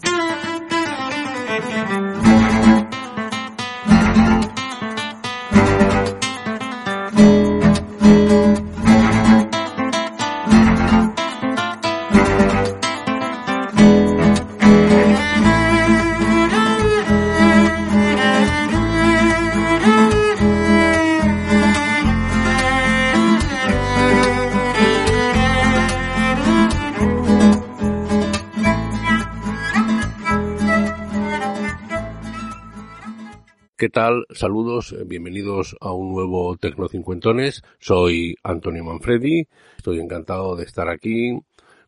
thank you ¿Qué tal? Saludos, eh, bienvenidos a un nuevo Tecnocincuentones. Soy Antonio Manfredi, estoy encantado de estar aquí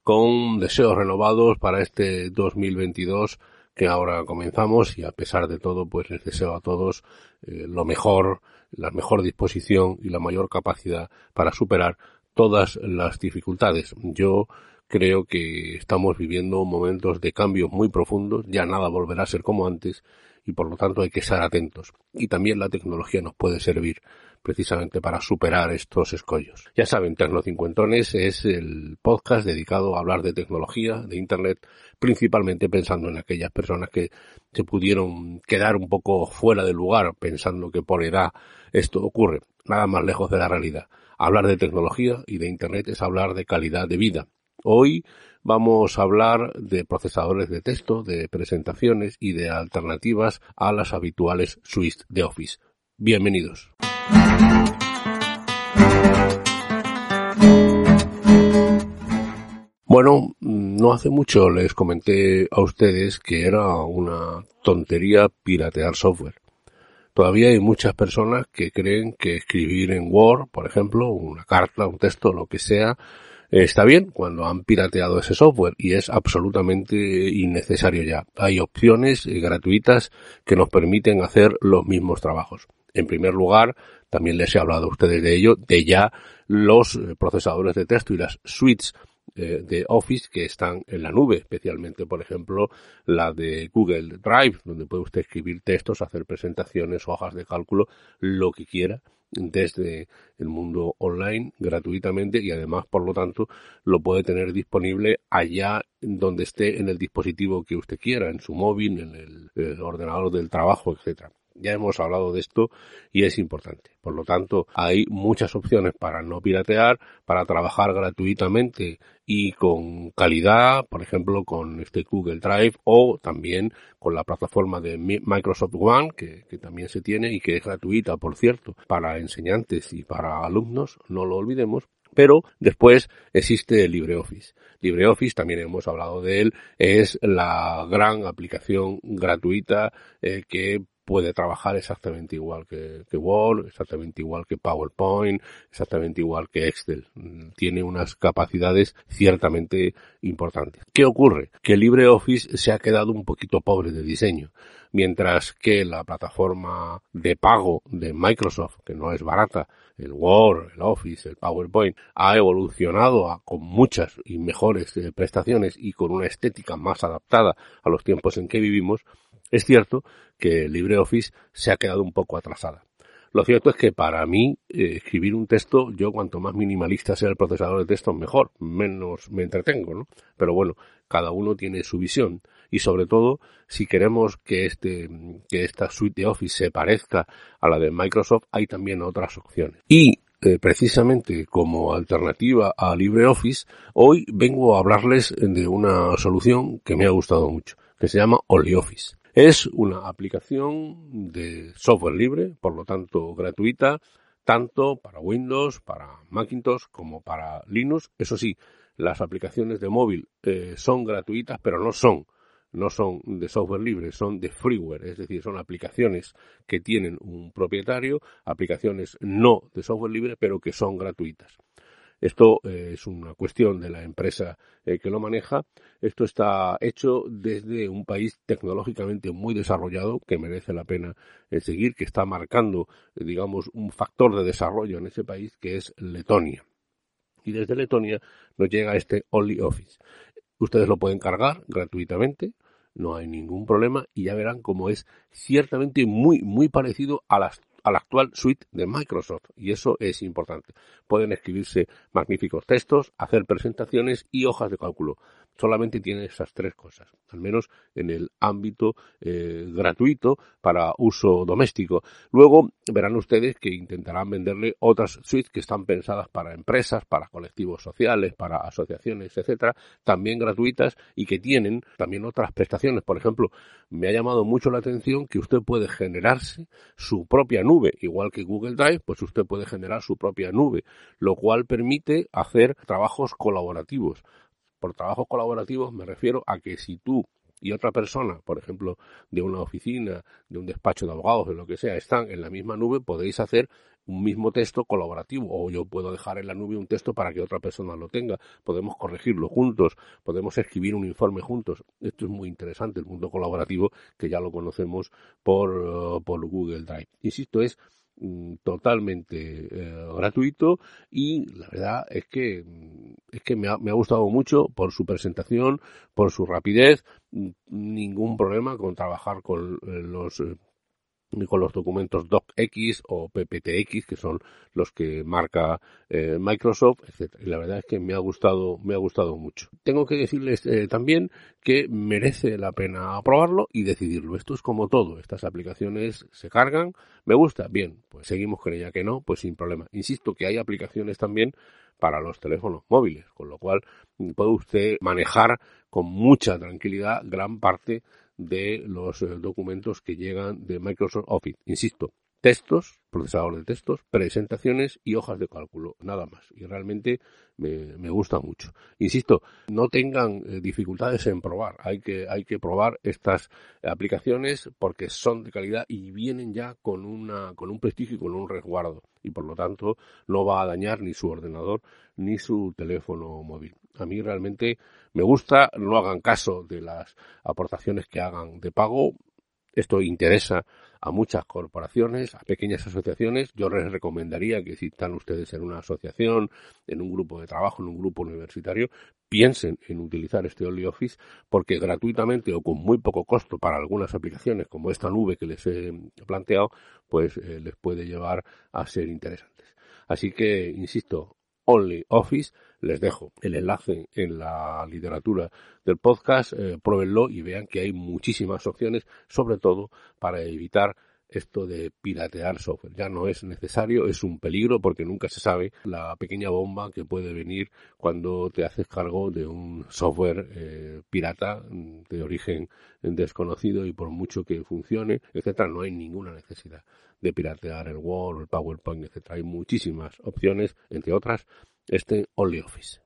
con deseos renovados para este 2022 que ahora comenzamos y a pesar de todo pues les deseo a todos eh, lo mejor, la mejor disposición y la mayor capacidad para superar todas las dificultades. Yo creo que estamos viviendo momentos de cambios muy profundos, ya nada volverá a ser como antes y por lo tanto hay que estar atentos. Y también la tecnología nos puede servir precisamente para superar estos escollos. Ya saben, Tecnocincuentones es el podcast dedicado a hablar de tecnología, de Internet, principalmente pensando en aquellas personas que se pudieron quedar un poco fuera del lugar pensando que por edad esto ocurre. Nada más lejos de la realidad. Hablar de tecnología y de Internet es hablar de calidad de vida. Hoy vamos a hablar de procesadores de texto, de presentaciones y de alternativas a las habituales suites de Office. Bienvenidos. Bueno, no hace mucho les comenté a ustedes que era una tontería piratear software. Todavía hay muchas personas que creen que escribir en Word, por ejemplo, una carta, un texto, lo que sea, está bien cuando han pirateado ese software y es absolutamente innecesario ya. Hay opciones eh, gratuitas que nos permiten hacer los mismos trabajos. En primer lugar, también les he hablado a ustedes de ello, de ya los eh, procesadores de texto y las suites eh, de Office que están en la nube, especialmente, por ejemplo, la de Google Drive, donde puede usted escribir textos, hacer presentaciones, hojas de cálculo, lo que quiera desde el mundo online gratuitamente y además, por lo tanto, lo puede tener disponible allá donde esté en el dispositivo que usted quiera, en su móvil, en el, ordenador del trabajo, etcétera. Ya hemos hablado de esto y es importante. Por lo tanto, hay muchas opciones para no piratear, para trabajar gratuitamente y con calidad, por ejemplo, con este Google Drive o también con la plataforma de Microsoft One, que, también se tiene y que es gratuita, por cierto, para enseñantes y para alumnos, no lo olvidemos. Pero después existe LibreOffice. LibreOffice, también hemos hablado de él, es la gran aplicación gratuita eh, que puede trabajar exactamente igual que, Word, exactamente igual que PowerPoint, exactamente igual que Excel. Tiene unas capacidades ciertamente importantes. ¿Qué ocurre? Que LibreOffice se ha quedado un poquito pobre de diseño, mientras que la plataforma de pago de Microsoft, que no es barata, el Word, el Office, el PowerPoint, ha evolucionado con muchas y mejores eh, prestaciones y con una estética más adaptada a los tiempos en que vivimos, es cierto que LibreOffice se ha quedado un poco atrasada. Lo cierto es que para mí eh, escribir un texto, yo cuanto más minimalista sea el procesador de texto, mejor, menos me entretengo, ¿no? Pero bueno, cada uno tiene su visión y sobre todo si queremos que este que esta suite de Office se parezca a la de Microsoft, hay también otras opciones. Y eh, precisamente como alternativa a LibreOffice, hoy vengo a hablarles de una solución que me ha gustado mucho, que se llama OnlyOffice. Es una aplicación de software libre, por lo tanto gratuita, tanto para Windows, para Macintosh como para Linux. Eso sí, las aplicaciones de móvil eh, son gratuitas, pero no son no son de software libre, son de freeware, es decir, son aplicaciones que tienen un propietario, aplicaciones no de software libre, pero que son gratuitas. Esto eh, es una cuestión de la empresa eh, que lo maneja. Esto está hecho desde un país tecnológicamente muy desarrollado que merece la pena eh, seguir, que está marcando, digamos, un factor de desarrollo en ese país que es Letonia. Y desde Letonia nos llega este OnlyOffice. Ustedes lo pueden cargar gratuitamente, no hay ningún problema y ya verán cómo es ciertamente muy, muy parecido a las a la actual suite de Microsoft y eso es importante. Pueden escribirse magníficos textos, hacer presentaciones y hojas de cálculo solamente tiene esas tres cosas, al menos en el ámbito eh, gratuito para uso doméstico. Luego verán ustedes que intentarán venderle otras suites que están pensadas para empresas, para colectivos sociales, para asociaciones, etcétera, también gratuitas y que tienen también otras prestaciones. Por ejemplo, me ha llamado mucho la atención que usted puede generarse su propia igual que Google Drive, pues usted puede generar su propia nube, lo cual permite hacer trabajos colaborativos. Por trabajos colaborativos me refiero a que si tú y otra persona, por ejemplo, de una oficina, de un despacho de abogados, de lo que sea, están en la misma nube, podéis hacer un mismo texto colaborativo o yo puedo dejar en la nube un texto para que otra persona lo tenga, podemos corregirlo juntos, podemos escribir un informe juntos. Esto es muy interesante, el mundo colaborativo que ya lo conocemos por, uh, por Google Drive. Insisto, es totalmente eh, gratuito y la verdad es que mm, es que me ha, me ha gustado mucho por su presentación, por su rapidez, mm, ningún problema con trabajar con eh, los eh, con los documentos docx o pptx que son los que marca eh, Microsoft etc. y la verdad es que me ha gustado me ha gustado mucho. Tengo que decirles eh, también que merece la pena probarlo y decidirlo. Esto es como todo. Estas aplicaciones se cargan. Me gusta. Bien pues seguimos con ella. Que no pues sin problema. Insisto que hay aplicaciones también para los teléfonos móviles con lo cual puede usted manejar con mucha tranquilidad gran parte de los eh, documentos que llegan de Microsoft Office. Insisto, textos, procesador de textos, presentaciones y hojas de cálculo, nada más. Y realmente me, gusta mucho. Insisto, no tengan eh, dificultades en probar. Hay que, hay que probar estas aplicaciones porque son de calidad y vienen ya con una, con un prestigio y con un resguardo. Y por lo tanto no va a dañar ni su ordenador ni su teléfono móvil. A mí realmente me gusta, no hagan caso de las aportaciones que hagan de pago. Esto interesa a muchas corporaciones, a pequeñas asociaciones. Yo les recomendaría que si están ustedes en una asociación, en un grupo de trabajo, en un grupo universitario, piensen en utilizar este OnlyOffice porque gratuitamente o con muy poco costo para algunas aplicaciones como esta nube que les he planteado, pues eh, les puede llevar a ser interesantes. Así que, insisto, OnlyOffice les dejo el enlace en la literatura del podcast, eh, pruébenlo y vean que hay muchísimas opciones, sobre todo para evitar esto de piratear software. Ya no es necesario, es un peligro porque nunca se sabe la pequeña bomba que puede venir cuando te haces cargo de un software eh, pirata de origen desconocido y por mucho que funcione, etcétera, no hay ninguna necesidad de piratear el Word, el PowerPoint, etcétera. Hay muchísimas opciones, entre otras este OnlyOffice.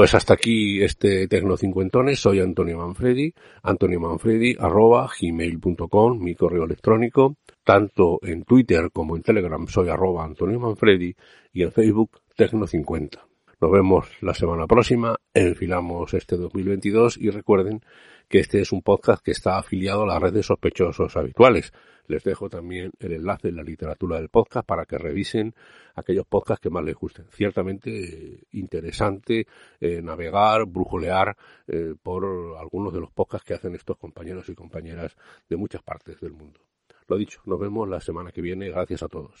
Pues hasta aquí este Tecno Cincuentones. Soy Antonio Manfredi. Antonio Manfredi arroba gmail.com, mi correo electrónico. Tanto en Twitter como en Telegram soy arroba Antonio Manfredi y en Facebook Tecno50. Nos vemos la semana próxima, enfilamos este 2022 y recuerden que este es un podcast que está afiliado a la red de sospechosos habituales. Les dejo también el enlace en la literatura del podcast para que revisen aquellos podcasts que más les gusten. Ciertamente eh, interesante eh, navegar, brujolear eh, por algunos de los podcasts que hacen estos compañeros y compañeras de muchas partes del mundo. Lo dicho, nos vemos la semana que viene. Gracias a todos.